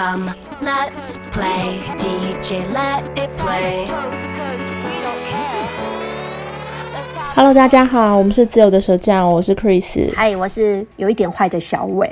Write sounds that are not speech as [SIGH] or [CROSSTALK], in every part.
Come, let's play. DJ, let it play. Hello，大家好，我们是自由的手匠，我是 Chris，嗨，我是有一点坏的小伟。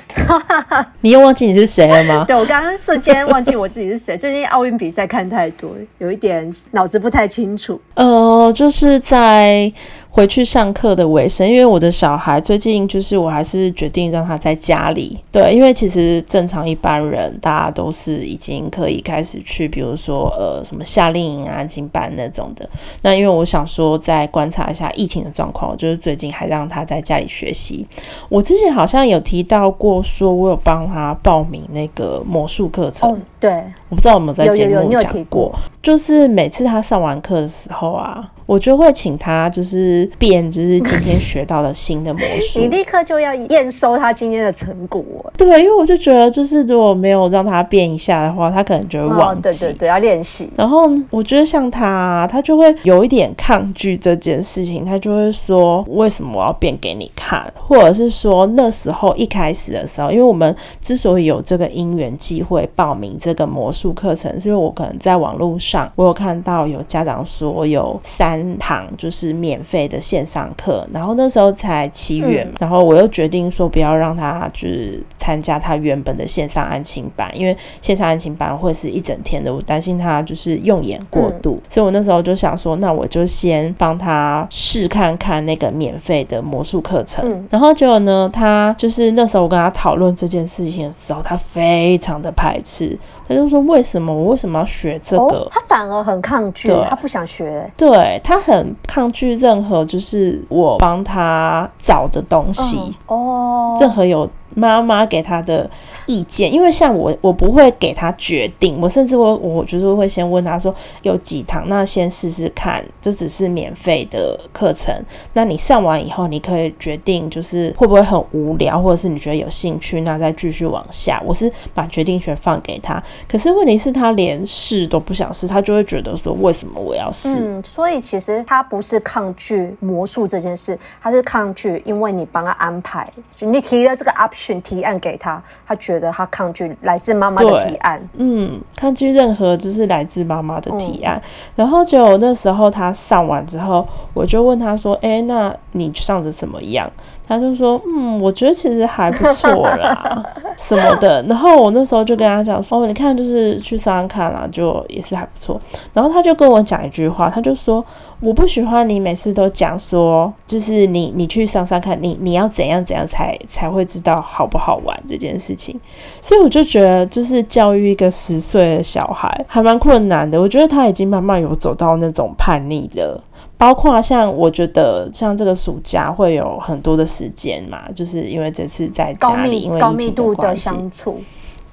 [LAUGHS] 你又忘记你是谁了吗？[LAUGHS] 对，我刚刚瞬间忘记我自己是谁。最近奥运比赛看太多，有一点脑子不太清楚。[LAUGHS] 呃，就是在。回去上课的尾声，因为我的小孩最近就是，我还是决定让他在家里。对，因为其实正常一般人，大家都是已经可以开始去，比如说呃什么夏令营啊、安亲班那种的。那因为我想说，再观察一下疫情的状况，就是最近还让他在家里学习。我之前好像有提到过，说我有帮他报名那个魔术课程。哦，对，我不知道有没有在节目有有有讲过，就是每次他上完课的时候啊。我就会请他就是变，就是今天学到的新的魔术。[LAUGHS] 你立刻就要验收他今天的成果。对，因为我就觉得，就是如果没有让他变一下的话，他可能就会忘记。哦、对对对，要练习。然后我觉得像他，他就会有一点抗拒这件事情，他就会说：“为什么我要变给你看？”或者是说那时候一开始的时候，因为我们之所以有这个因缘机会报名这个魔术课程，是因为我可能在网络上我有看到有家长说有三。堂就是免费的线上课，然后那时候才七月嘛，嗯、然后我又决定说不要让他就是参加他原本的线上安亲班，因为线上安亲班会是一整天的，我担心他就是用眼过度，嗯、所以我那时候就想说，那我就先帮他试看看那个免费的魔术课程，嗯、然后结果呢，他就是那时候我跟他讨论这件事情的时候，他非常的排斥，他就说为什么我为什么要学这个？哦、他反而很抗拒，对他不想学，对他很。抗拒任何就是我帮他找的东西哦，任何有。妈妈给他的意见，因为像我，我不会给他决定，我甚至会，我就是会先问他说有几堂，那先试试看，这只是免费的课程，那你上完以后，你可以决定就是会不会很无聊，或者是你觉得有兴趣，那再继续往下。我是把决定权放给他，可是问题是，他连试都不想试，他就会觉得说，为什么我要试？嗯，所以其实他不是抗拒魔术这件事，他是抗拒，因为你帮他安排，就你提了这个 option。选提案给他，他觉得他抗拒来自妈妈的提案，嗯，抗拒任何就是来自妈妈的提案。嗯、然后就那时候他上完之后，我就问他说：“哎、欸，那你上的怎么样？”他就说：“嗯，我觉得其实还不错啦，[LAUGHS] 什么的。”然后我那时候就跟他讲说：“哦，你看，就是去上上看啦，就也是还不错。”然后他就跟我讲一句话，他就说：“我不喜欢你每次都讲说，就是你你去上上看，你你要怎样怎样才才会知道好不好玩这件事情。”所以我就觉得，就是教育一个十岁的小孩还蛮困难的。我觉得他已经慢慢有走到那种叛逆的。包括像我觉得像这个暑假会有很多的时间嘛，就是因为这次在家里，因为疫情的关系，高密度的相处，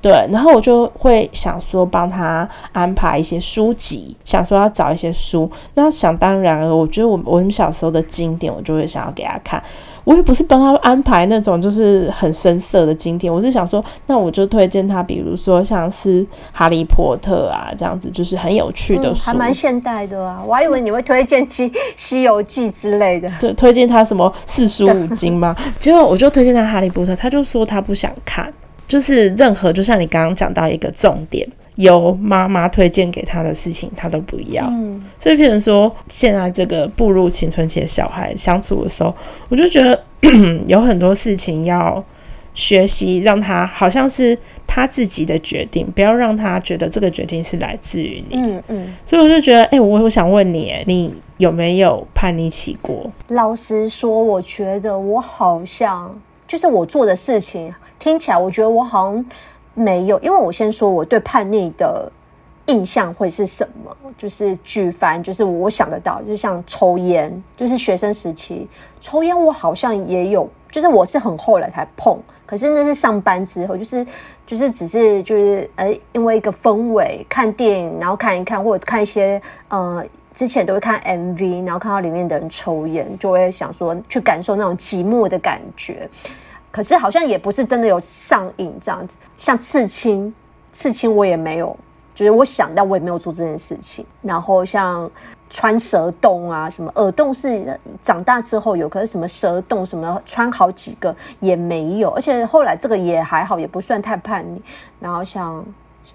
对，然后我就会想说帮他安排一些书籍，想说要找一些书。那想当然了，我觉得我我们小时候的经典，我就会想要给他看。我也不是帮他安排那种就是很深色的经典，我是想说，那我就推荐他，比如说像是《哈利波特》啊这样子，就是很有趣的书，嗯、还蛮现代的啊。我还以为你会推荐《西西游记》之类的，对，[LAUGHS] 推荐他什么四书五经吗？[LAUGHS] 结果我就推荐他《哈利波特》，他就说他不想看，就是任何就像你刚刚讲到一个重点。由妈妈推荐给他的事情，他都不要。嗯，所以，譬如说，现在这个步入青春期的小孩相处的时候，我就觉得 [CLEARS THROAT] 有很多事情要学习，让他好像是他自己的决定，不要让他觉得这个决定是来自于你。嗯嗯。所以我就觉得，哎、欸，我我想问你，你有没有叛逆期过？老实说，我觉得我好像就是我做的事情听起来，我觉得我好像。没有，因为我先说我对叛逆的印象会是什么，就是举凡就是我想得到，就像抽烟，就是学生时期抽烟，我好像也有，就是我是很后来才碰，可是那是上班之后，就是就是只是就是呃，因为一个氛围，看电影，然后看一看或者看一些呃，之前都会看 MV，然后看到里面的人抽烟，就会想说去感受那种寂寞的感觉。可是好像也不是真的有上瘾这样子，像刺青，刺青我也没有，就是我想，但我也没有做这件事情。然后像穿蛇洞啊，什么耳洞是长大之后有，可是什么蛇洞什么穿好几个也没有。而且后来这个也还好，也不算太叛逆。然后像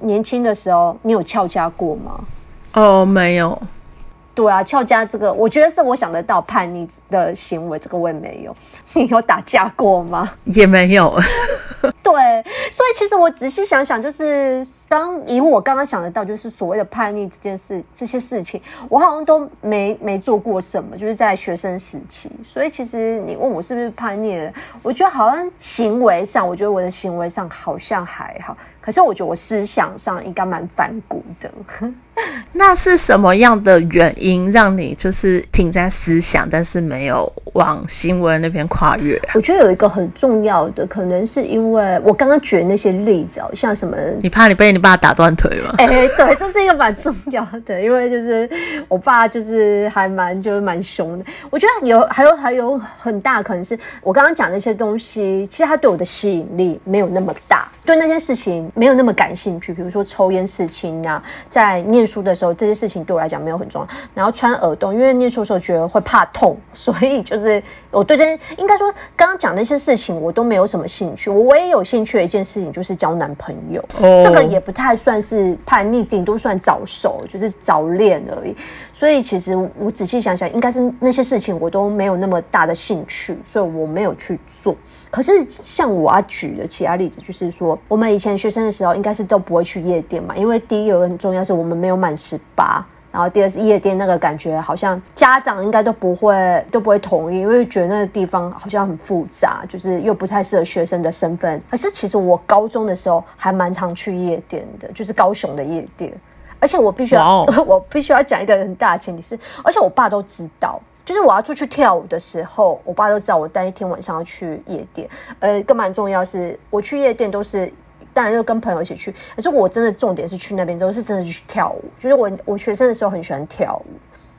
年轻的时候，你有翘家过吗？哦，没有。对啊，俏家这个，我觉得是我想得到叛逆的行为，这个我也没有。你有打架过吗？[LAUGHS] 也没有。[LAUGHS] 对，所以其实我仔细想想，就是当以我刚刚想得到，就是所谓的叛逆这件事，这些事情，我好像都没没做过什么，就是在学生时期。所以其实你问我是不是叛逆，我觉得好像行为上，我觉得我的行为上好像还好。可是我觉得我思想上应该蛮反骨的。[LAUGHS] 那是什么样的原因让你就是停在思想，但是没有往新闻那边跨越啊？我觉得有一个很重要的，可能是因为我刚刚举的那些例子，像什么，你怕你被你爸打断腿吗？[LAUGHS] [LAUGHS] 哎、欸，对，这是一个蛮重要的，因为就是我爸就是还蛮就是蛮凶的。我觉得有还有还有很大可能是我刚刚讲那些东西，其实他对我的吸引力没有那么大，对那些事情没有那么感兴趣。比如说抽烟事情啊，在念书的时候，这些事情对我来讲没有很重要。然后穿耳洞，因为念书的时候觉得会怕痛，所以就是我对这些应该说刚刚讲那些事情我都没有什么兴趣。我唯一有兴趣的一件事情就是交男朋友，oh. 这个也不太算是叛逆，顶多算早熟，就是早恋而已。所以其实我仔细想想，应该是那些事情我都没有那么大的兴趣，所以我没有去做。可是像我要举的其他例子，就是说我们以前学生的时候，应该是都不会去夜店嘛，因为第一有个很重要是我们没有满十八，然后第二是夜店那个感觉好像家长应该都不会都不会同意，因为觉得那个地方好像很复杂，就是又不太适合学生的身份。可是其实我高中的时候还蛮常去夜店的，就是高雄的夜店，而且我必须要. [LAUGHS] 我必须要讲一个很大的前提是，而且我爸都知道。就是我要出去跳舞的时候，我爸都知道我当一天晚上要去夜店。呃，更蛮重要是，我去夜店都是当然就跟朋友一起去。可是我真的重点是去那边都是真的去跳舞。就是我我学生的时候很喜欢跳舞，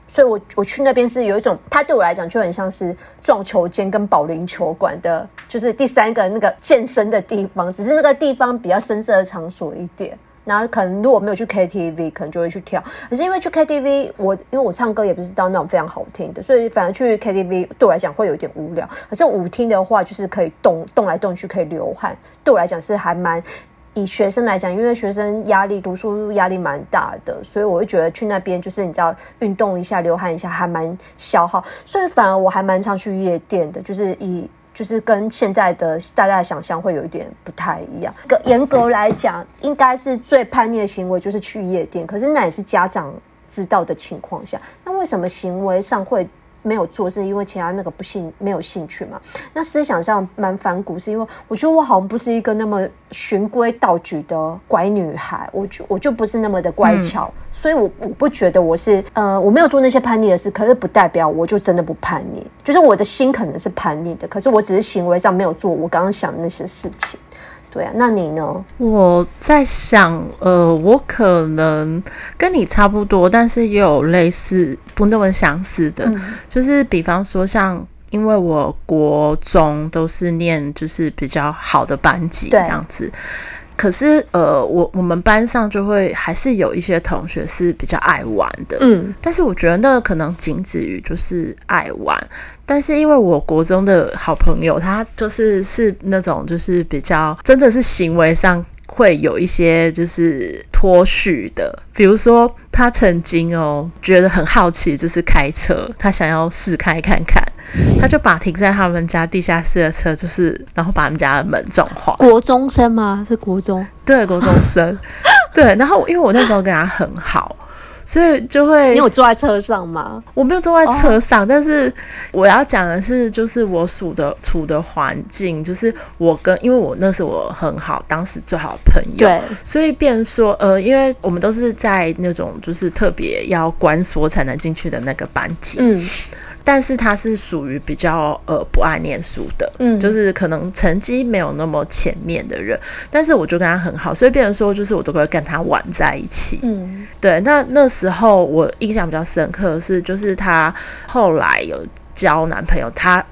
所以我我去那边是有一种，它对我来讲就很像是撞球间跟保龄球馆的，就是第三个那个健身的地方，只是那个地方比较深色的场所一点。然后可能如果没有去 KTV，可能就会去跳。可是因为去 KTV，我因为我唱歌也不是到那种非常好听的，所以反而去 KTV 对我来讲会有点无聊。可是舞厅的话，就是可以动动来动去，可以流汗。对我来讲是还蛮以学生来讲，因为学生压力读书压力蛮大的，所以我会觉得去那边就是你知道运动一下、流汗一下，还蛮消耗。所以反而我还蛮常去夜店的，就是以。就是跟现在的大家的想象会有一点不太一样。严格来讲，应该是最叛逆的行为就是去夜店，可是那也是家长知道的情况下。那为什么行为上会？没有做，是因为其他那个不兴没有兴趣嘛？那思想上蛮反骨，是因为我觉得我好像不是一个那么循规蹈矩的乖女孩，我就我就不是那么的乖巧，嗯、所以我我不觉得我是呃我没有做那些叛逆的事，可是不代表我就真的不叛逆，就是我的心可能是叛逆的，可是我只是行为上没有做我刚刚想的那些事情。对啊，那你呢？我在想，呃，我可能跟你差不多，但是也有类似不那么相似的，嗯、就是比方说像，因为我国中都是念就是比较好的班级这样子。可是，呃，我我们班上就会还是有一些同学是比较爱玩的，嗯，但是我觉得那可能仅止于就是爱玩。但是因为我国中的好朋友，他就是是那种就是比较真的是行为上会有一些就是脱序的，比如说他曾经哦觉得很好奇，就是开车，他想要试开看看。他就把停在他们家地下室的车，就是然后把他们家的门撞坏。国中生吗？是国中？对，国中生。对，然后因为我那时候跟他很好，所以就会。你有坐在车上吗？我没有坐在车上，哦、但是我要讲的是，就是我处的处的环境，就是我跟因为我那是我很好，当时最好的朋友，对，所以变说呃，因为我们都是在那种就是特别要关锁才能进去的那个班级，嗯。但是他是属于比较呃不爱念书的，嗯，就是可能成绩没有那么前面的人，但是我就跟他很好，所以变成说就是我都会跟他玩在一起，嗯，对。那那时候我印象比较深刻的是，就是他后来有交男朋友，他。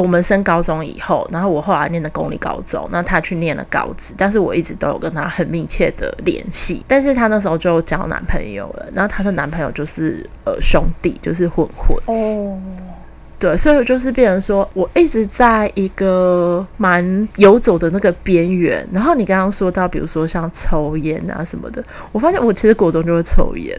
我们升高中以后，然后我后来念的公立高中，那他去念了高职，但是我一直都有跟他很密切的联系。但是他那时候就交男朋友了，然后他的男朋友就是呃兄弟，就是混混。哦，对，所以就是变成说我一直在一个蛮游走的那个边缘。然后你刚刚说到，比如说像抽烟啊什么的，我发现我其实国中就会抽烟。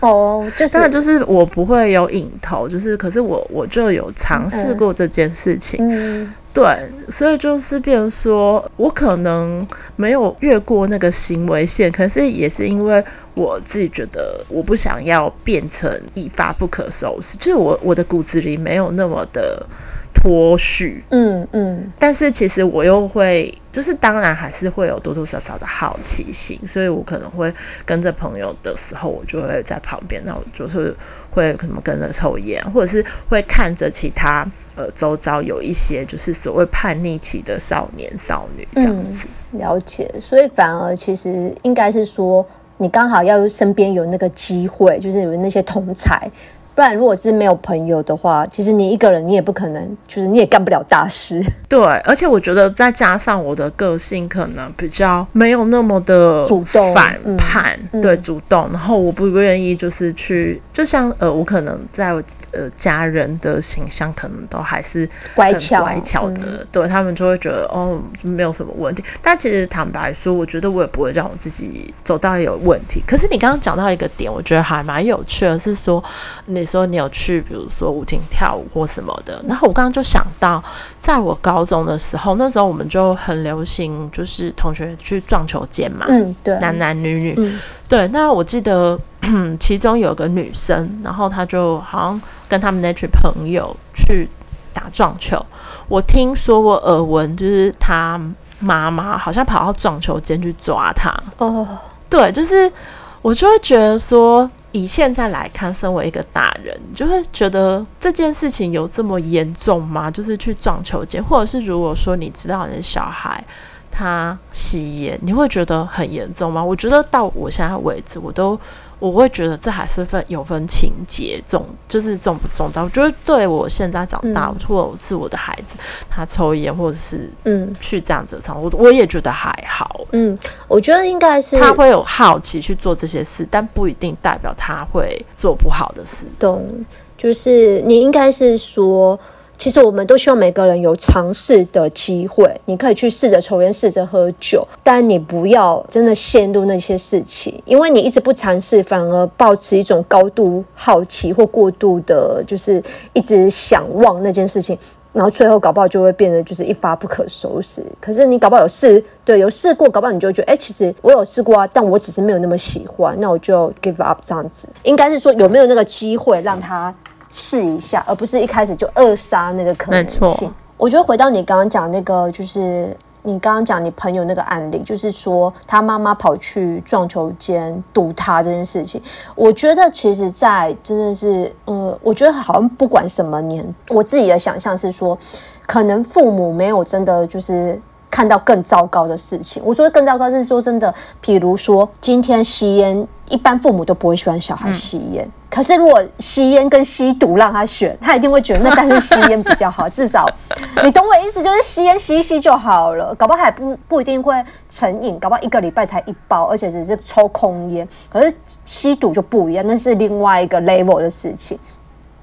哦，就是当然就是我不会有瘾头，就是可是我我就有尝试过这件事情。嗯，对，所以就是变成说我可能没有越过那个行为线，可是也是因为我自己觉得我不想要变成一发不可收拾，就是我我的骨子里没有那么的。脱序，嗯嗯，但是其实我又会，就是当然还是会有多多少少的好奇心，所以我可能会跟着朋友的时候，我就会在旁边，那我就是会可能跟着抽烟，或者是会看着其他呃周遭有一些就是所谓叛逆期的少年少女这样子。嗯，了解，所以反而其实应该是说，你刚好要身边有那个机会，就是有那些同侪。不然，如果是没有朋友的话，其实你一个人你也不可能，就是你也干不了大事。[LAUGHS] 对，而且我觉得再加上我的个性可能比较没有那么的主动反叛，嗯、对，主动，然后我不愿意就是去，就像呃，我可能在。呃，家人的形象可能都还是乖巧乖巧的，嗯、对他们就会觉得哦，没有什么问题。但其实坦白说，我觉得我也不会让我自己走到有问题。可是你刚刚讲到一个点，我觉得还蛮有趣的，是说你说你有去，比如说舞厅跳舞或什么的。然后我刚刚就想到，在我高中的时候，那时候我们就很流行，就是同学去撞球间嘛，嗯，对，男男女女，嗯、对。那我记得。[CLEARS THROAT] 其中有个女生，然后她就好像跟他们那群朋友去打撞球。我听说我耳闻，就是她妈妈好像跑到撞球间去抓她。哦，对，就是我就会觉得说，以现在来看，身为一个大人，你就会觉得这件事情有这么严重吗？就是去撞球间，或者是如果说你知道你的小孩他吸烟，你会觉得很严重吗？我觉得到我现在为止，我都。我会觉得这还是分有分情节重，就是重不重大。我觉得对我现在长大，或者是我的孩子，他抽烟或者是嗯去这样子唱，我我也觉得还好。嗯，我觉得应该是他会有好奇去做这些事，但不一定代表他会做不好的事。懂，就是你应该是说。其实我们都希望每个人有尝试的机会，你可以去试着抽烟，试着喝酒，但你不要真的陷入那些事情，因为你一直不尝试，反而抱持一种高度好奇或过度的，就是一直想望那件事情，然后最后搞不好就会变得就是一发不可收拾。可是你搞不好有试，对，有试过，搞不好你就会觉得，哎，其实我有试过啊，但我只是没有那么喜欢，那我就 give up 这样子。应该是说有没有那个机会让他。试一下，而不是一开始就扼杀那个可能性。我觉得回到你刚刚讲那个，就是你刚刚讲你朋友那个案例，就是说他妈妈跑去撞球间堵他这件事情。我觉得其实，在真的是，嗯，我觉得好像不管什么年，我自己的想象是说，可能父母没有真的就是。看到更糟糕的事情，我说更糟糕是说真的，比如说今天吸烟，一般父母都不会喜欢小孩吸烟。嗯、可是如果吸烟跟吸毒让他选，他一定会觉得那但是吸烟比较好，至少 [LAUGHS] 你懂我的意思，就是吸烟吸一吸就好了，搞不好还不不一定会成瘾，搞不好一个礼拜才一包，而且只是抽空烟。可是吸毒就不一样，那是另外一个 level 的事情。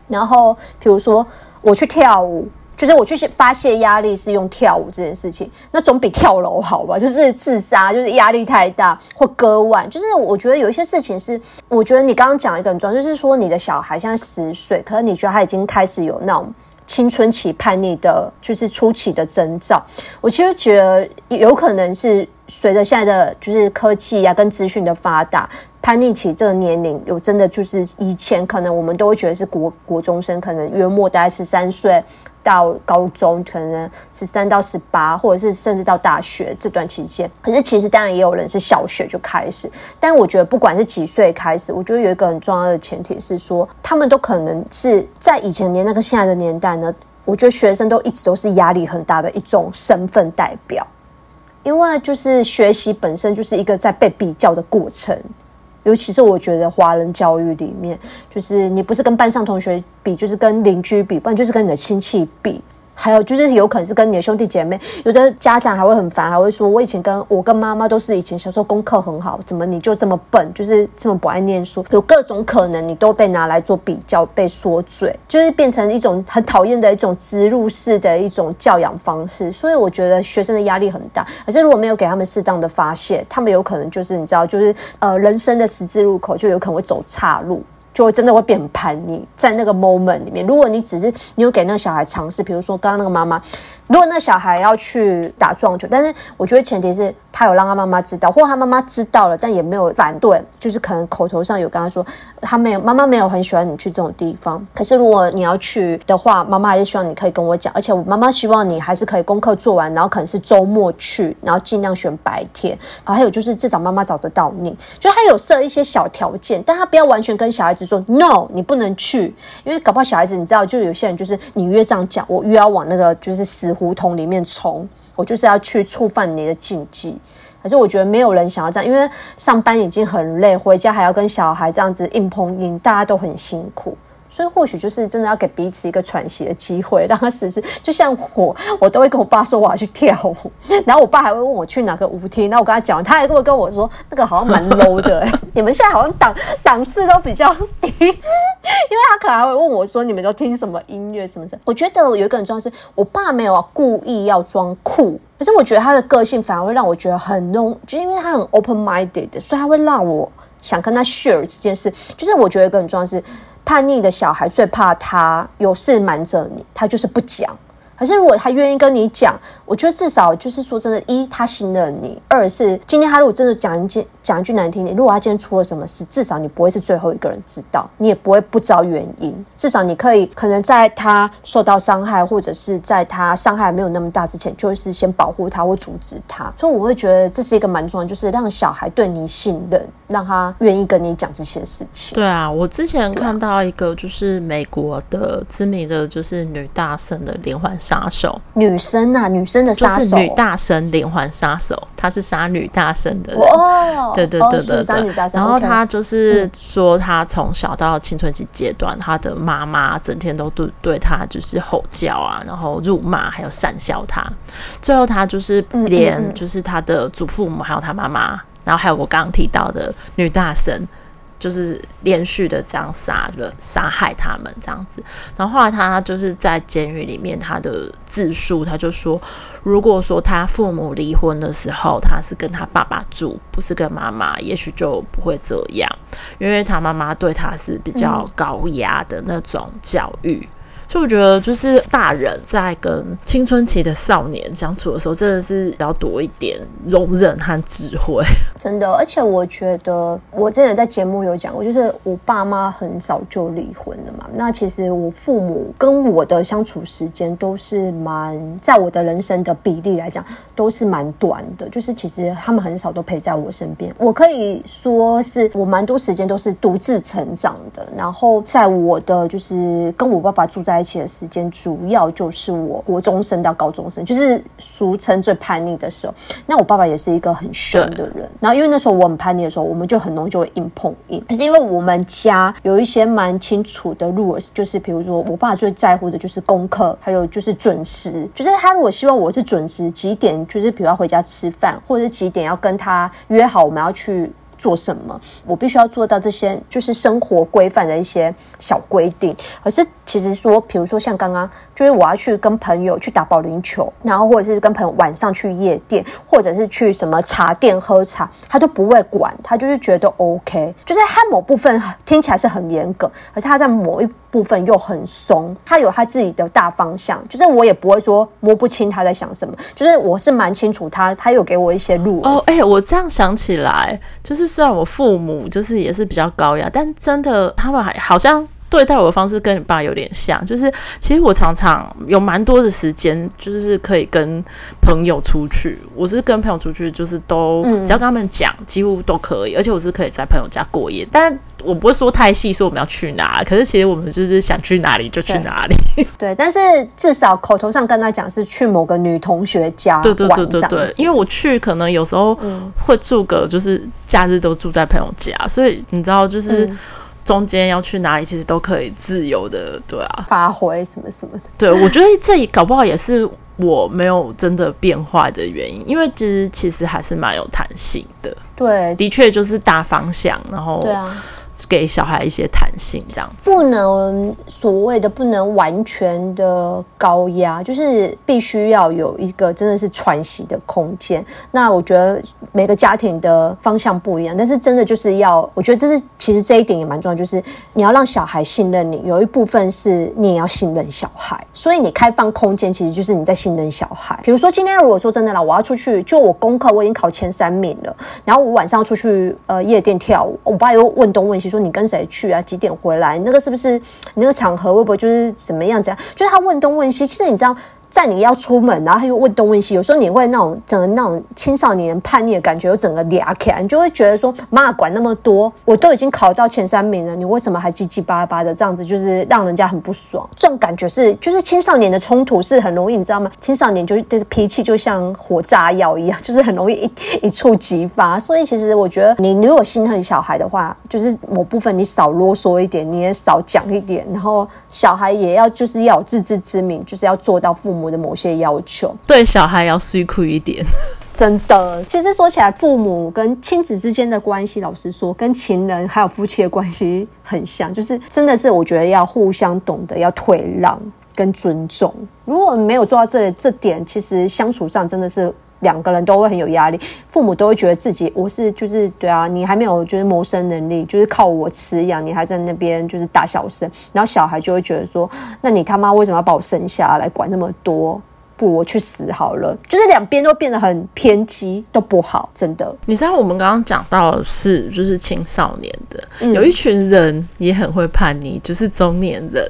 然后比如说我去跳舞。就是我去发泄压力是用跳舞这件事情，那总比跳楼好吧？就是自杀，就是压力太大或割腕。就是我觉得有一些事情是，我觉得你刚刚讲一个很重要，就是说你的小孩现在十岁，可是你觉得他已经开始有那种青春期叛逆的，就是初期的征兆。我其实觉得有可能是随着现在的就是科技啊跟资讯的发达，叛逆期这个年龄有真的就是以前可能我们都会觉得是国国中生，可能约莫大概十三岁。到高中可能十三到十八，或者是甚至到大学这段期间，可是其实当然也有人是小学就开始。但我觉得不管是几岁开始，我觉得有一个很重要的前提是说，他们都可能是在以前年那个现在的年代呢。我觉得学生都一直都是压力很大的一种身份代表，因为就是学习本身就是一个在被比较的过程。尤其是我觉得华人教育里面，就是你不是跟班上同学比，就是跟邻居比，不然就是跟你的亲戚比。还有就是有可能是跟你的兄弟姐妹，有的家长还会很烦，还会说，我以前跟我跟妈妈都是以前小时候功课很好，怎么你就这么笨，就是这么不爱念书，有各种可能，你都被拿来做比较，被说嘴，就是变成一种很讨厌的一种植入式的一种教养方式。所以我觉得学生的压力很大，可是如果没有给他们适当的发泄，他们有可能就是你知道，就是呃人生的十字路口就有可能会走岔路。就会真的会变很叛逆，在那个 moment 里面，如果你只是你有给那个小孩尝试，比如说刚刚那个妈妈。如果那小孩要去打撞球，但是我觉得前提是他有让他妈妈知道，或他妈妈知道了，但也没有反对，就是可能口头上有跟他说，他没有妈妈没有很喜欢你去这种地方。可是如果你要去的话，妈妈还是希望你可以跟我讲，而且我妈妈希望你还是可以功课做完，然后可能是周末去，然后尽量选白天。然后还有就是至少妈妈找得到你，就他有设一些小条件，但他不要完全跟小孩子说 no，你不能去，因为搞不好小孩子你知道，就有些人就是你越这样讲，我越要往那个就是死。胡同里面冲，我就是要去触犯你的禁忌。可是我觉得没有人想要这样，因为上班已经很累，回家还要跟小孩这样子硬碰硬，大家都很辛苦。所以或许就是真的要给彼此一个喘息的机会，让他试试。就像我，我都会跟我爸说我要去跳舞，然后我爸还会问我去哪个舞厅，然后我跟他讲，他还会跟我说那个好像蛮 low 的，[LAUGHS] 你们现在好像档档次都比较低，[LAUGHS] 因为他可能还会问我说你们都听什么音乐什么的。我觉得有一个很重要是，我爸没有故意要装酷，可是我觉得他的个性反而会让我觉得很 low，就因为他很 open minded，所以他会让我想跟他 share 这件事。就是我觉得一个很重要是。叛逆的小孩最怕他有事瞒着你，他就是不讲。可是如果他愿意跟你讲，我觉得至少就是说真的，一他信任你，二是今天他如果真的讲一句讲一句难听点，如果他今天出了什么事，至少你不会是最后一个人知道，你也不会不知道原因。至少你可以可能在他受到伤害，或者是在他伤害没有那么大之前，就是先保护他或阻止他。所以我会觉得这是一个蛮重要，就是让小孩对你信任，让他愿意跟你讲这些事情。对啊，我之前看到一个就是美国的知名的就是女大生的连环。杀手女生啊，女生的杀手，就是女大生连环杀手，她是杀女大生的人。哦，对对对对对。然后她就是说，她从小到青春期阶段，他的妈妈整天都对对他就是吼叫啊，然后辱骂，还有讪笑她。最后她就是连就是她的祖父母，还有她妈妈，然后还有我刚刚提到的女大生。就是连续的这样杀了、杀害他们这样子，然后后来他就是在监狱里面，他的自述他就说，如果说他父母离婚的时候，他是跟他爸爸住，不是跟妈妈，也许就不会这样，因为他妈妈对他是比较高压的那种教育。所以我觉得，就是大人在跟青春期的少年相处的时候，真的是要多一点容忍和智慧。[LAUGHS] 真的，而且我觉得，我之前在节目有讲过，就是我爸妈很早就离婚了嘛。那其实我父母跟我的相处时间都是蛮，在我的人生的比例来讲，都是蛮短的。就是其实他们很少都陪在我身边。我可以说是我蛮多时间都是独自成长的。然后在我的就是跟我爸爸住在。在一起的时间主要就是我国中生到高中生，就是俗称最叛逆的时候。那我爸爸也是一个很凶的人，然后因为那时候我很叛逆的时候，我们就很容易就会硬碰硬。可是因为我们家有一些蛮清楚的 rules，就是比如说我爸最在乎的就是功课，还有就是准时。就是他如果希望我是准时几点，就是比如要回家吃饭，或者是几点要跟他约好我们要去。做什么？我必须要做到这些，就是生活规范的一些小规定。而是其实说，比如说像刚刚，就是我要去跟朋友去打保龄球，然后或者是跟朋友晚上去夜店，或者是去什么茶店喝茶，他都不会管，他就是觉得 OK。就是他某部分听起来是很严格，可是他在某一部分又很松，他有他自己的大方向。就是我也不会说摸不清他在想什么，就是我是蛮清楚他，他有给我一些路。哦，哎、我这样想起来，就是。虽然我父母就是也是比较高压，但真的他们还好像对待我的方式跟你爸有点像。就是其实我常常有蛮多的时间，就是可以跟朋友出去。我是跟朋友出去，就是都只要跟他们讲，几乎都可以。而且我是可以在朋友家过夜，但我不会说太细，说我们要去哪。可是其实我们就是想去哪里就去哪里。对，对，但是至少口头上跟他讲是去某个女同学家。[LAUGHS] 对对对对对，因为我去可能有时候会住个就是假日都住在朋友家，所以你知道就是。中间要去哪里，其实都可以自由的，对啊，发挥什么什么的。对，我觉得这里搞不好也是我没有真的变坏的原因，因为其实其实还是蛮有弹性的。对，的确就是大方向，然后对啊。给小孩一些弹性，这样子不能所谓的不能完全的高压，就是必须要有一个真的是喘息的空间。那我觉得每个家庭的方向不一样，但是真的就是要，我觉得这是其实这一点也蛮重要，就是你要让小孩信任你，有一部分是你也要信任小孩。所以你开放空间，其实就是你在信任小孩。比如说今天如果说真的啦，我要出去，就我功课我已经考前三名了，然后我晚上出去呃夜店跳舞，我爸又问东问西。说你跟谁去啊？几点回来？那个是不是你那个场合会不会就是怎么样？怎样？就是他问东问西。其实你知道。在你要出门，然后他又问东问西，有时候你会那种整个那种青少年叛逆的感觉，有整个俩起来，你就会觉得说，妈管那么多，我都已经考到前三名了，你为什么还叽叽巴巴的这样子，就是让人家很不爽。这种感觉是，就是青少年的冲突是很容易，你知道吗？青少年就是脾气就像火炸药一样，就是很容易一一触即发。所以其实我觉得，你如果心疼小孩的话，就是某部分你少啰嗦一点，你也少讲一点，然后小孩也要就是要有自知之明，就是要做到父母。我的某些要求，对小孩要辛苦一点，真的。其实说起来，父母跟亲子之间的关系，老实说，跟情人还有夫妻的关系很像，就是真的是我觉得要互相懂得要退让跟尊重。如果没有做到这这点，其实相处上真的是。两个人都会很有压力，父母都会觉得自己我是就是对啊，你还没有就是谋生能力，就是靠我吃养，你还在那边就是大小声，然后小孩就会觉得说，那你他妈为什么要把我生下来管那么多？不如我去死好了。就是两边都变得很偏激，都不好，真的。你知道我们刚刚讲到的是就是青少年的，嗯，有一群人也很会叛逆，就是中年人。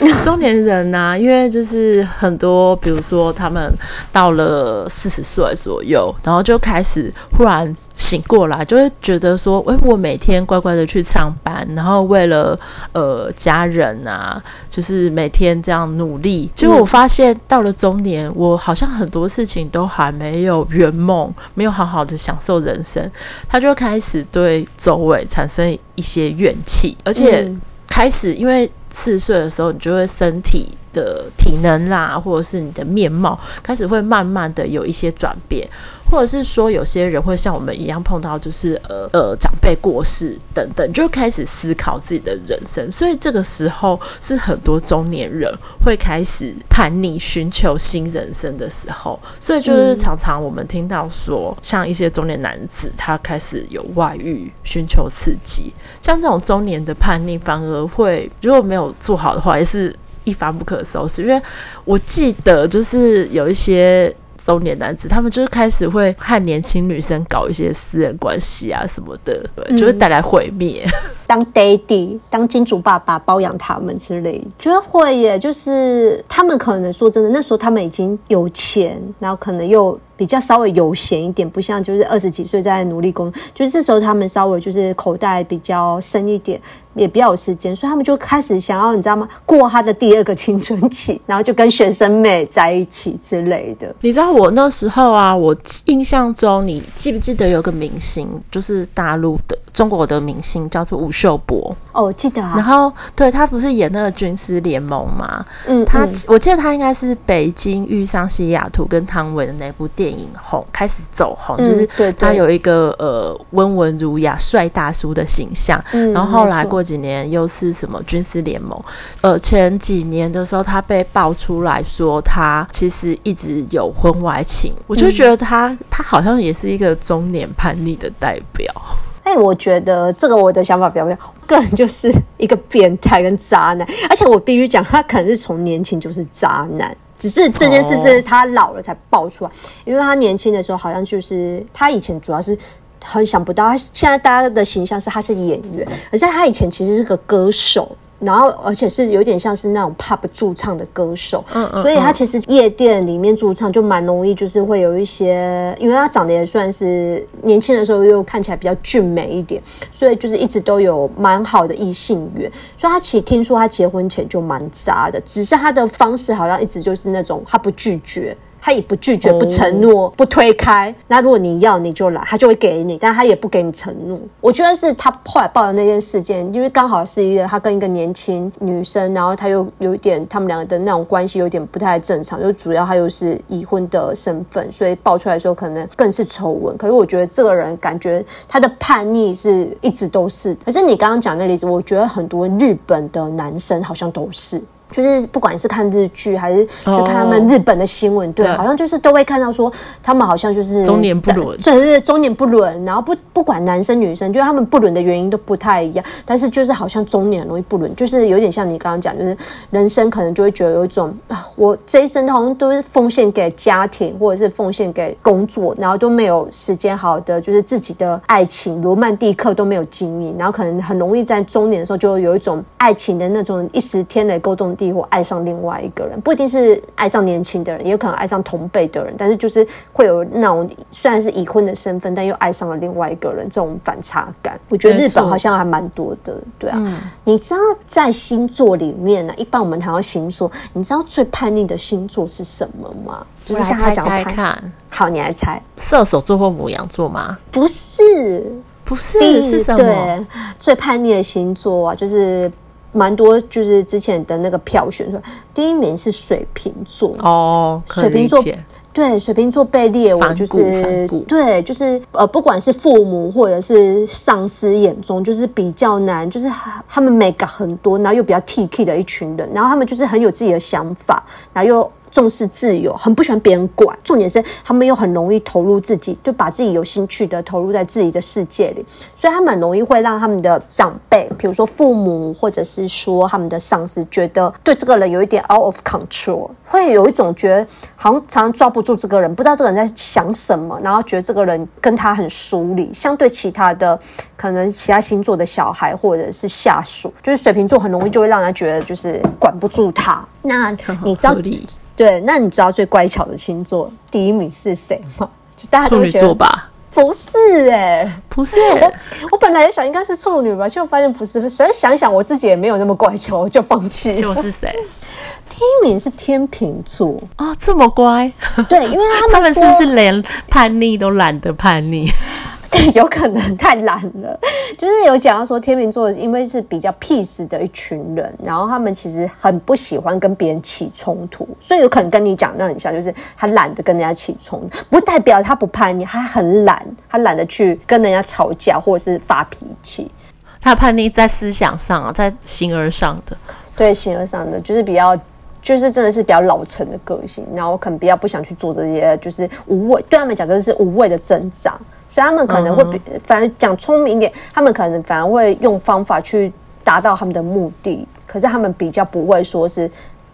[LAUGHS] 中年人呐、啊，因为就是很多，比如说他们到了四十岁左右，然后就开始忽然醒过来，就会觉得说，诶，我每天乖乖的去上班，然后为了呃家人啊，就是每天这样努力。结果我发现到了中年，我好像很多事情都还没有圆梦，没有好好的享受人生，他就开始对周围产生一些怨气，而且开始因为。四岁的时候，你就会身体的体能啦，或者是你的面貌开始会慢慢的有一些转变，或者是说有些人会像我们一样碰到就是呃呃长辈过世等等，就开始思考自己的人生。所以这个时候是很多中年人会开始叛逆，寻求新人生的时候。所以就是常常我们听到说，像一些中年男子他开始有外遇，寻求刺激，像这种中年的叛逆，反而会如果没有做好的话，也是。一发不可收拾，因为我记得就是有一些中年男子，他们就是开始会和年轻女生搞一些私人关系啊什么的，对，嗯、就会带来毁灭。当 daddy，当金主爸爸包养他们之类，觉得会耶。就是他们可能说真的，那时候他们已经有钱，然后可能又。比较稍微悠闲一点，不像就是二十几岁在努力工作，就是这时候他们稍微就是口袋比较深一点，也比较有时间，所以他们就开始想要你知道吗？过他的第二个青春期，然后就跟学生妹在一起之类的。[LAUGHS] 你知道我那时候啊，我印象中，你记不记得有个明星，就是大陆的中国的明星，叫做吴秀波。哦，我记得啊。然后对他不是演那个军师联盟吗？嗯，他我记得他应该是北京遇上西雅图跟汤唯的那部电影。影红开始走红，嗯、就是他有一个呃温文儒雅帅大叔的形象，嗯、然后后来过几年又是什么军师联盟，呃前几年的时候他被爆出来说他其实一直有婚外情，我就觉得他、嗯、他好像也是一个中年叛逆的代表。哎，我觉得这个我的想法比较，个人就是一个变态跟渣男，而且我必须讲，他可能是从年轻就是渣男。只是这件事是他老了才爆出来，因为他年轻的时候好像就是他以前主要是很想不到，他现在大家的形象是他是演员，而且他以前其实是个歌手。然后，而且是有点像是那种 pub 驻唱的歌手，嗯嗯，所以他其实夜店里面驻唱就蛮容易，就是会有一些，因为他长得也算是年轻的时候又看起来比较俊美一点，所以就是一直都有蛮好的异性缘。所以他其实听说他结婚前就蛮渣的，只是他的方式好像一直就是那种他不拒绝。他也不拒绝、不承诺、不推开。那如果你要，你就来，他就会给你，但他也不给你承诺。我觉得是他后来报的那件事件，因为刚好是一个他跟一个年轻女生，然后他又有一点他们两个的那种关系有点不太正常，就主要他又是已婚的身份，所以爆出来的时候可能更是丑闻。可是我觉得这个人感觉他的叛逆是一直都是。可是你刚刚讲的例子，我觉得很多日本的男生好像都是。就是不管是看日剧还是就看他们日本的新闻，oh, 对，好像就是都会看到说他们好像就是中年不伦，对对对，中年不伦，然后不不管男生女生，就是他们不伦的原因都不太一样，但是就是好像中年容易不伦，就是有点像你刚刚讲，就是人生可能就会觉得有一种啊，我这一生好像都是奉献给家庭或者是奉献给工作，然后都没有时间好的就是自己的爱情罗曼蒂克都没有经历，然后可能很容易在中年的时候就有一种爱情的那种一时天雷勾动地或爱上另外一个人，不一定是爱上年轻的人，也有可能爱上同辈的人，但是就是会有那种虽然是已婚的身份，但又爱上了另外一个人，这种反差感，我觉得日本好像还蛮多的，对啊。嗯、你知道在星座里面呢、啊，一般我们谈到星座，你知道最叛逆的星座是什么吗？就是大家讲猜猜看，好，你来猜，射手座或母羊座吗？不是，不是，是什么？对，最叛逆的星座啊，就是。蛮多，就是之前的那个票选出来，第一名是水瓶座哦，水瓶座对，水瓶座被列为就是对，就是呃，不管是父母或者是上司眼中，就是比较难，就是他们美感很多，然后又比较 T K 的一群人，然后他们就是很有自己的想法，然后又。重视自由，很不喜欢别人管。重点是他们又很容易投入自己，就把自己有兴趣的投入在自己的世界里，所以他们很容易会让他们的长辈，比如说父母，或者是说他们的上司，觉得对这个人有一点 out of control，会有一种觉得好像常常抓不住这个人，不知道这个人在想什么，然后觉得这个人跟他很疏离。相对其他的可能其他星座的小孩或者是下属，就是水瓶座很容易就会让人觉得就是管不住他。那你知道？对，那你知道最乖巧的星座第一名是谁吗？就大家都觉得处女座吧？不是哎、欸，不是。[LAUGHS] 我我本来想应该是处女吧，就发现不是。所以想想我自己也没有那么乖巧，我就放弃。就是谁？[LAUGHS] 第一名是天秤座哦，这么乖。对，因为他们 [LAUGHS] 他们是不是连叛逆都懒得叛逆？[LAUGHS] 有可能太懒了，就是有讲到说天秤座因为是比较 peace 的一群人，然后他们其实很不喜欢跟别人起冲突，所以有可能跟你讲的很像，就是他懒得跟人家起冲突，不代表他不叛逆，他很懒，他懒得去跟人家吵架或者是发脾气。他叛逆在思想上啊，在形而上的，对，形而上的就是比较。就是真的是比较老成的个性，然后可能比较不想去做这些，就是无谓，对他们讲真的是无谓的挣扎，所以他们可能会比，反正讲聪明一点，他们可能反而会用方法去达到他们的目的，可是他们比较不会说是。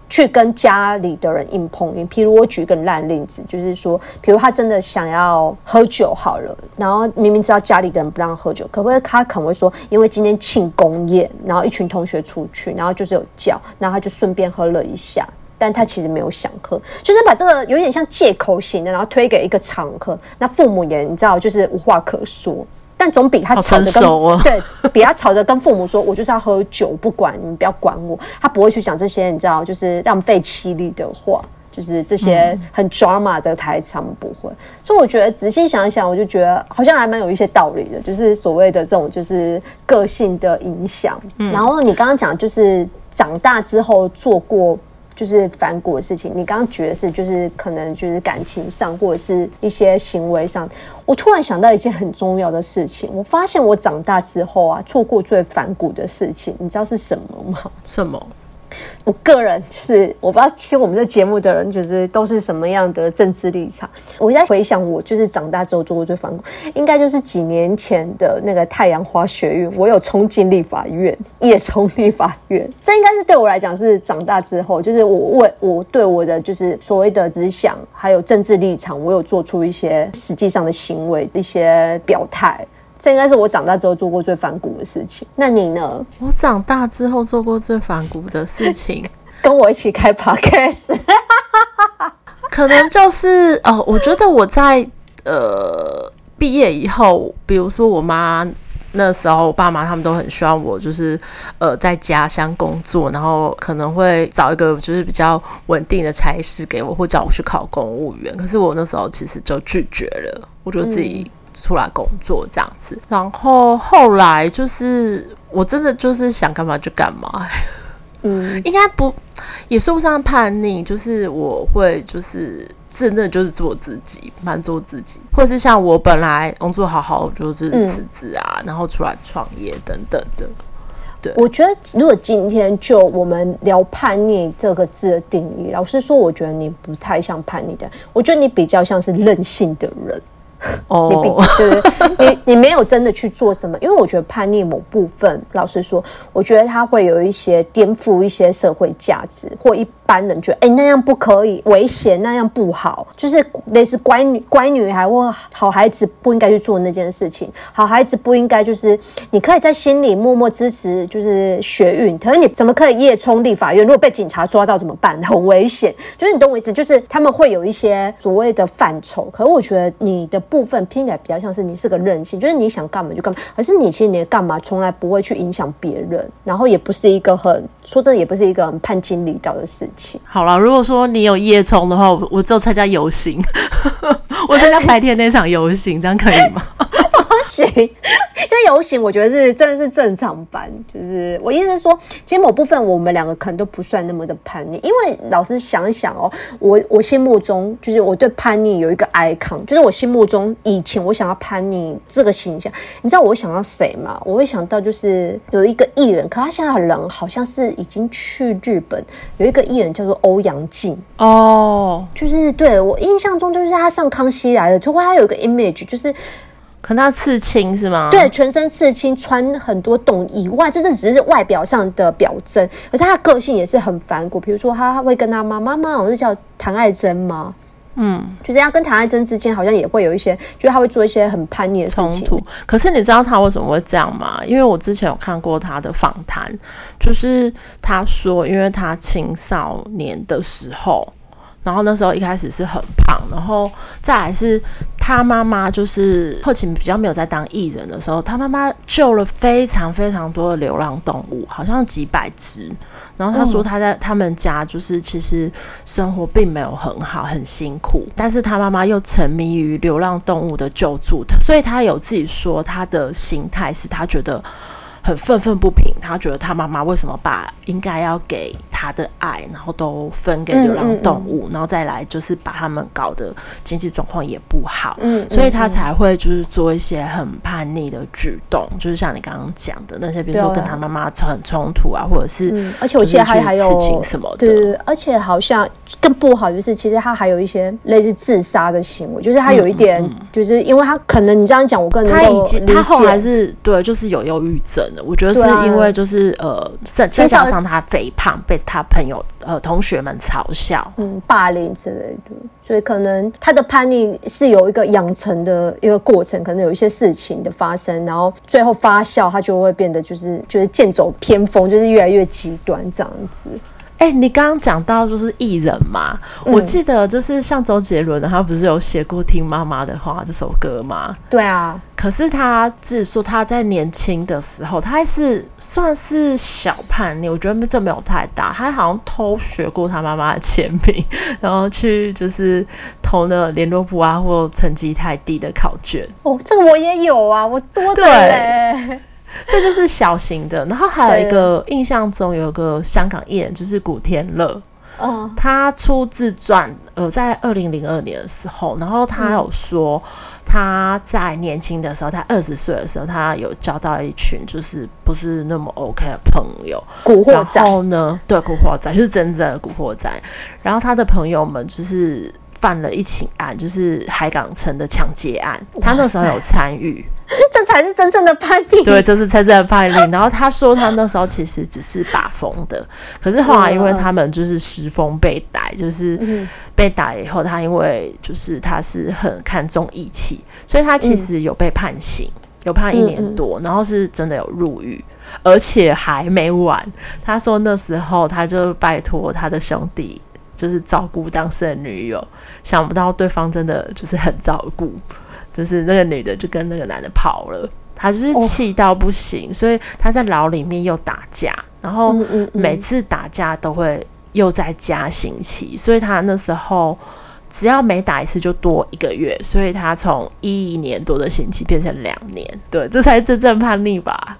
去跟家里的人硬碰硬，譬如我举一个烂例子，就是说，譬如他真的想要喝酒好了，然后明明知道家里的人不让喝酒，可不可以他可能会说，因为今天庆功宴，然后一群同学出去，然后就是有叫，然后他就顺便喝了一下，但他其实没有想喝，就是把这个有点像借口型的，然后推给一个场合，那父母也你知道，就是无话可说。但总比他吵着跟、啊、[LAUGHS] 对，比他吵着跟父母说，我就是要喝酒，不管你不要管我。他不会去讲这些，你知道，就是浪费气力的话，就是这些很 drama 的台词，他们不会。所以我觉得仔细想一想，我就觉得好像还蛮有一些道理的，就是所谓的这种就是个性的影响。嗯、然后你刚刚讲就是长大之后做过。就是反骨的事情，你刚刚觉得是就是可能就是感情上或者是一些行为上，我突然想到一件很重要的事情，我发现我长大之后啊，错过最反骨的事情，你知道是什么吗？什么？我个人就是我不知道听我们这节目的人就是都是什么样的政治立场。我在回想，我就是长大之后做过最反骨，应该就是几年前的那个太阳花学运，我有冲进立法院，[LAUGHS] 也冲立法院。这应该是对我来讲是长大之后，就是我为我对我的就是所谓的理想还有政治立场，我有做出一些实际上的行为，一些表态。这应该是我长大之后做过最反骨的事情。那你呢？我长大之后做过最反骨的事情，[LAUGHS] 跟我一起开 podcast，[LAUGHS] 可能就是哦，我觉得我在呃毕业以后，比如说我妈那时候我爸妈他们都很希望我就是呃在家乡工作，然后可能会找一个就是比较稳定的差事给我，或叫我去考公务员。可是我那时候其实就拒绝了，我就自己出来工作这样子。嗯、然后后来就是我真的就是想干嘛就干嘛。嗯，[LAUGHS] 应该不也说不上叛逆，就是我会就是真的就是做自己，蛮做自己，或者是像我本来工作好好，就是辞职啊，嗯、然后出来创业等等的。对，我觉得如果今天就我们聊叛逆这个字的定义，老实说，我觉得你不太像叛逆的，我觉得你比较像是任性的人。[LAUGHS] 哦，你比对对，你你没有真的去做什么，因为我觉得叛逆某部分，老实说，我觉得他会有一些颠覆一些社会价值，或一般人觉得，哎，那样不可以，危险，那样不好，就是类似乖女乖女孩或好孩子不应该去做那件事情，好孩子不应该就是你可以在心里默默支持，就是学运，可是你怎么可以夜冲立法院？如果被警察抓到怎么办？[LAUGHS] 很危险，就是你懂我意思，就是他们会有一些所谓的范畴，可是我觉得你的。部分听起来比较像是你是个任性，就是你想干嘛就干嘛，可是你其实你的干嘛从来不会去影响别人，然后也不是一个很说真的，也不是一个很叛经离道的事情。好了，如果说你有夜冲的话，我我只有参加游行，我参加白天那场游行，这样可以吗？[LAUGHS] 行，就游行，我觉得是真的是正常版。就是我意思是说，其实某部分我们两个可能都不算那么的叛逆，因为老实想一想哦，我我心目中就是我对叛逆有一个 icon，就是我心目中以前我想要叛逆这个形象，你知道我会想到谁吗？我会想到就是有一个艺人，可他现在人好像是已经去日本，有一个艺人叫做欧阳靖哦，就是对我印象中就是他上康熙来了，就会他有一个 image 就是。可能他刺青是吗？对，全身刺青，穿很多洞以外，这这只是外表上的表征。可是他的个性也是很反骨，比如说他会跟他妈妈妈，我是叫唐爱珍吗？嗯，就这样跟唐爱珍之间好像也会有一些，就是他会做一些很叛逆的事情。冲突。可是你知道他为什么会这样吗？因为我之前有看过他的访谈，就是他说，因为他青少年的时候。然后那时候一开始是很胖，然后再来是他妈妈，就是后勤比较没有在当艺人的时候，他妈妈救了非常非常多的流浪动物，好像几百只。然后他说他在他们家就是其实生活并没有很好，很辛苦，但是他妈妈又沉迷于流浪动物的救助，所以他有自己说他的心态是他觉得。很愤愤不平，他觉得他妈妈为什么把应该要给他的爱，然后都分给流浪动物，嗯嗯嗯，然后再来就是把他们搞得经济状况也不好，嗯，所以他才会就是做一些很叛逆的举动，就是像你刚刚讲的那些，比如说跟他妈妈很冲突啊，或者是，嗯，而且我记得还还有事情什么的，对，对，而且好像更不好就是，其实他还有一些类似自杀的行为，就是他有一点，就是因为他可能你这样讲，我更能够，他已经他后来是对，就是有忧郁症。我觉得是因为就是、啊、呃，再再加上他肥胖，被他朋友呃同学们嘲笑，嗯，霸凌之类的，所以可能他的叛逆是有一个养成的一个过程，可能有一些事情的发生，然后最后发酵，他就会变得就是就是剑走偏锋，就是越来越极端这样子。哎、欸，你刚刚讲到就是艺人嘛，嗯、我记得就是像周杰伦，他不是有写过《听妈妈的话》这首歌吗？对啊，可是他自己说他在年轻的时候，他还是算是小叛逆，我觉得这没有太大，他好像偷学过他妈妈的签名，然后去就是偷那联络簿啊，或成绩太低的考卷。哦，这个我也有啊，我多的嘞。这就是小型的，然后还有一个印象中有一个香港艺人，就是古天乐，嗯，他出自传，呃，在二零零二年的时候，然后他有说他在年轻的时候，他二十岁的时候，他有交到一群就是不是那么 OK 的朋友，古惑仔，然后呢，对，古惑仔就是真正的古惑仔，然后他的朋友们就是。犯了一起案，就是海港城的抢劫案，他那时候有参与，[LAUGHS] 这才是真正的叛逆。对，这是真正的叛逆。[LAUGHS] 然后他说，他那时候其实只是把风的，可是后来因为他们就是失风被逮，就是被逮以后，他因为就是他是很看重义气，所以他其实有被判刑，有判一年多，然后是真的有入狱，而且还没完。他说那时候他就拜托他的兄弟。就是照顾当事人女友，想不到对方真的就是很照顾，就是那个女的就跟那个男的跑了，他就是气到不行，哦、所以他在牢里面又打架，然后每次打架都会又再加刑期，所以他那时候只要每打一次就多一个月，所以他从一年多的刑期变成两年，对，这才真正叛逆吧。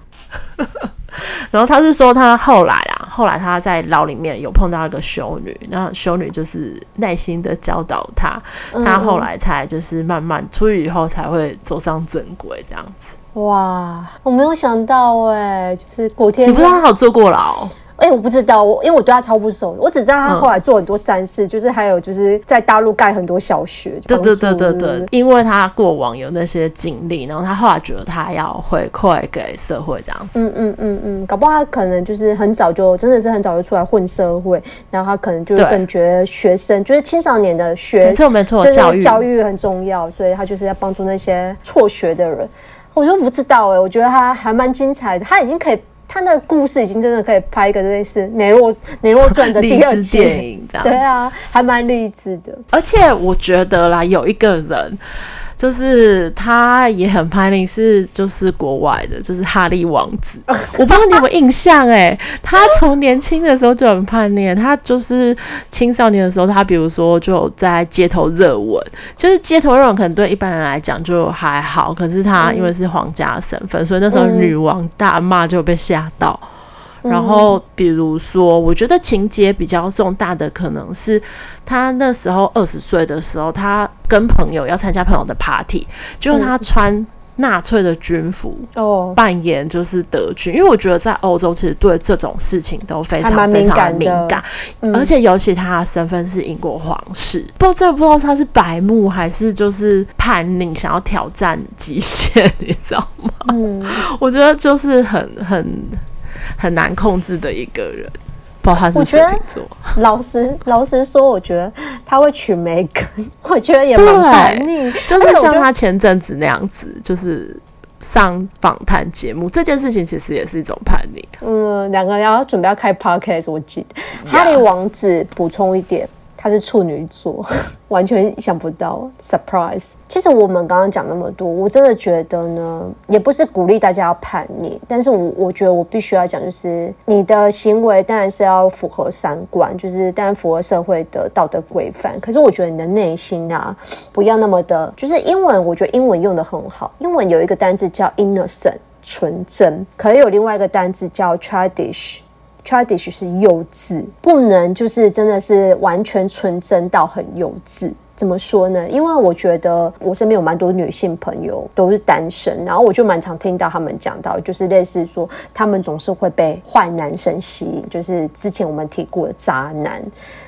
[LAUGHS] 然后他是说，他后来啊，后来他在牢里面有碰到一个修女，那修女就是耐心的教导他，他后来才就是慢慢出狱以后才会走上正轨这样子。哇，我没有想到哎，就是古天，你不知道他有坐过牢？哎、欸，我不知道，我因为我对他超不熟，我只知道他后来做很多善事，嗯、就是还有就是在大陆盖很多小学。对对对对对，因为他过往有那些经历，然后他后来觉得他要回馈给社会这样子。嗯嗯嗯嗯，搞不好他可能就是很早就真的是很早就出来混社会，然后他可能就更觉得学生就是青少年的学没错没错，教育教育很重要，所以他就是要帮助那些辍学的人。我就不知道哎、欸，我觉得他还蛮精彩的，他已经可以。他的故事已经真的可以拍一个类似《雷洛雷洛传》的第二季电影，这样对啊，还蛮励志的。而且我觉得啦，有一个人。就是他也很叛逆，是就是国外的，就是哈利王子。[LAUGHS] 我不知道你有没有印象哎、欸，他从年轻的时候就很叛逆，他就是青少年的时候，他比如说就在街头热吻，就是街头热吻可能对一般人来讲就还好，可是他因为是皇家身份，所以那时候女王大骂就被吓到。然后，比如说，我觉得情节比较重大的可能是他那时候二十岁的时候，他跟朋友要参加朋友的 party，就是他穿纳粹的军服，哦，扮演就是德军。因为我觉得在欧洲其实对这种事情都非常非常敏感，而且尤其他的身份是英国皇室，不知道不知道他是白目还是就是叛逆，想要挑战极限，[LAUGHS] 你知道吗？嗯，我觉得就是很很。很难控制的一个人，不知道他是水瓶座。老实 [LAUGHS] 老实说，我觉得他会娶梅根，我觉得也蛮叛逆，就是像他前阵子那样子，就是上访谈节目这件事情，其实也是一种叛逆。嗯，两个人要准备要开 podcast，我记得.哈利王子补充一点。他是处女座，[LAUGHS] 完全想不到，surprise。其实我们刚刚讲那么多，我真的觉得呢，也不是鼓励大家要叛逆，但是我我觉得我必须要讲，就是你的行为当然是要符合三观，就是当然符合社会的道德规范。可是我觉得你的内心啊，不要那么的，就是英文，我觉得英文用得很好，英文有一个单字叫 innocent，纯真，可以有另外一个单字叫 tradish。Childish 是幼稚，不能就是真的是完全纯真到很幼稚。怎么说呢？因为我觉得我身边有蛮多女性朋友都是单身，然后我就蛮常听到他们讲到，就是类似说他们总是会被坏男生吸引，就是之前我们提过的渣男。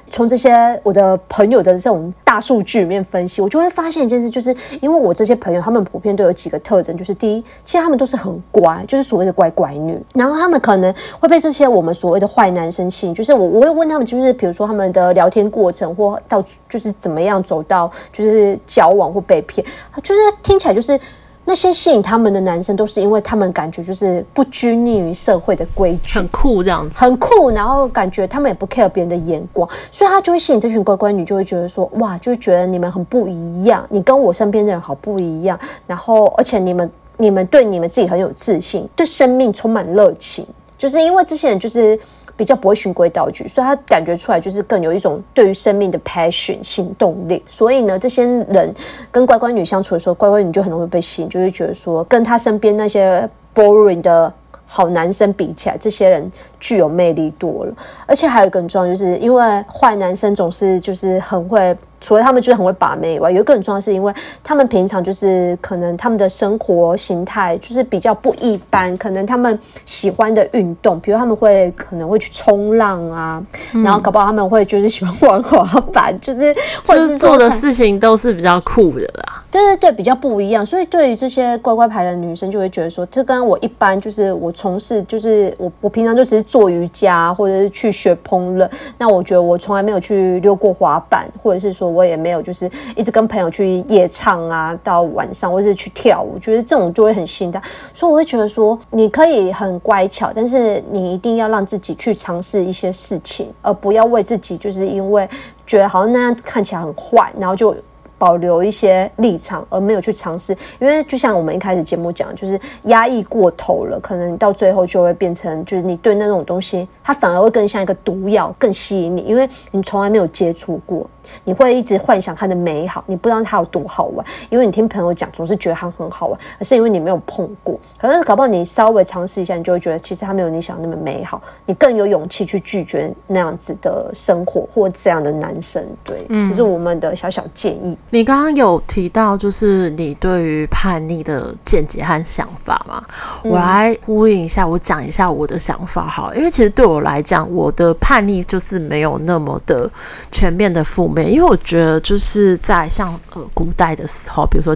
从这些我的朋友的这种大数据里面分析，我就会发现一件事，就是因为我这些朋友，他们普遍都有几个特征，就是第一，其实他们都是很乖，就是所谓的乖乖女。然后他们可能会被这些我们所谓的坏男生吸引，就是我我会问他们，就是比如说他们的聊天过程，或到就是怎么样走到就是交往或被骗，就是听起来就是。[LAUGHS] 那些吸引他们的男生，都是因为他们感觉就是不拘泥于社会的规矩，很酷这样子，很酷。然后感觉他们也不 care 别人的眼光，所以他就会吸引这群乖乖女，就会觉得说，哇，就会觉得你们很不一样，你跟我身边的人好不一样。然后，而且你们你们对你们自己很有自信，对生命充满热情，就是因为这些人就是。比较不会循规蹈矩，所以他感觉出来就是更有一种对于生命的 passion 行动力。所以呢，这些人跟乖乖女相处的时候，乖乖女就很容易被吸引，就会觉得说，跟他身边那些 boring 的好男生比起来，这些人具有魅力多了。而且还有一个很重要，就是因为坏男生总是就是很会。除了他们就是很会把妹以外，有一个很重要，是因为他们平常就是可能他们的生活形态就是比较不一般，可能他们喜欢的运动，比如他们会可能会去冲浪啊，嗯、然后搞不好他们会就是喜欢玩滑板，就是或者是就是做的事情都是比较酷的啦。对对对，比较不一样。所以对于这些乖乖牌的女生，就会觉得说，这跟我一般就是我从事就是我我平常就只是做瑜伽或者是去学烹饪，那我觉得我从来没有去溜过滑板，或者是说。我也没有，就是一直跟朋友去夜唱啊，到晚上或者是去跳舞，觉得这种就会很心大，所以我会觉得说，你可以很乖巧，但是你一定要让自己去尝试一些事情，而不要为自己就是因为觉得好像那样看起来很坏，然后就保留一些立场，而没有去尝试。因为就像我们一开始节目讲，就是压抑过头了，可能你到最后就会变成，就是你对那种东西，它反而会更像一个毒药，更吸引你，因为你从来没有接触过，你会一直幻想它的美好，你不知道它有多好玩，因为你听朋友讲总是觉得它很好玩，而是因为你没有碰过。可能搞不好你稍微尝试一下，你就会觉得其实它没有你想那么美好，你更有勇气去拒绝那样子的生活或这样的男生。对，这是我们的小小建议。你刚刚有提到，就是你对于叛逆的见解和想法嘛？嗯、我来呼应一下，我讲一下我的想法好了。因为其实对我来讲，我的叛逆就是没有那么的全面的负面。因为我觉得，就是在像呃古代的时候，比如说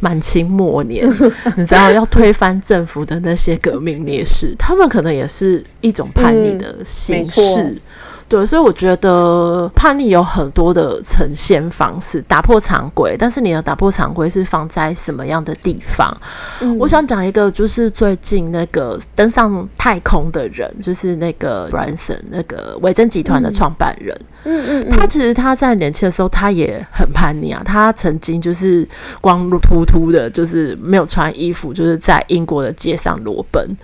满清末年，[LAUGHS] 你知道要推翻政府的那些革命烈士，他们可能也是一种叛逆的形式。嗯对，所以我觉得叛逆有很多的呈现方式，打破常规。但是你的打破常规是放在什么样的地方？嗯、我想讲一个，就是最近那个登上太空的人，就是那个 Branson，那个维珍集团的创办人。嗯嗯，嗯，他其实他在年轻的时候，他也很叛逆啊。他曾经就是光秃秃的，就是没有穿衣服，就是在英国的街上裸奔。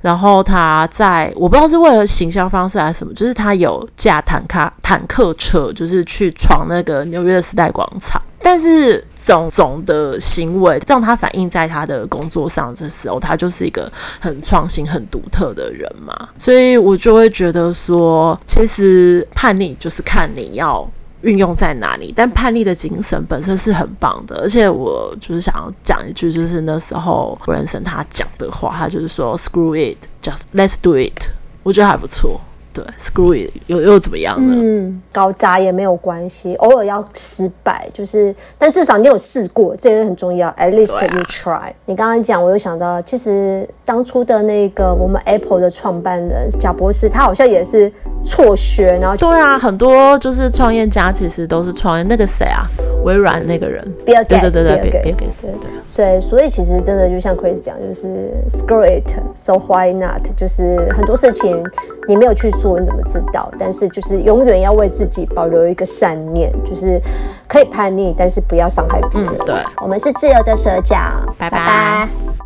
然后他在我不知道是为了行销方式还是什么，就是他有驾坦克坦克车，就是去闯那个纽约的时代广场。但是种种的行为让他反映在他的工作上这时候，他就是一个很创新、很独特的人嘛。所以我就会觉得说，其实叛逆就是看你要。运用在哪里？但叛逆的精神本身是很棒的，而且我就是想要讲一句，就是那时候布兰森他讲的话，他就是说 “Screw it, just let's do it”，我觉得还不错。对，screw it 又又怎么样呢？嗯，搞砸也没有关系，偶尔要失败，就是，但至少你有试过，这个很重要。At least you try。啊、你刚刚讲，我又想到，其实当初的那个我们 Apple 的创办人贾博士，他好像也是辍学，然后对啊，很多就是创业家其实都是创业。那个谁啊，微软那个人，Bill Gates，对对对对，Bill Gates，对。对，所以其实真的就像 Chris 讲，就是 screw it，so why not？就是很多事情你没有去做，你怎么知道？但是就是永远要为自己保留一个善念，就是可以叛逆，但是不要伤害别人。嗯，对，我们是自由的蛇脚，拜拜。拜拜。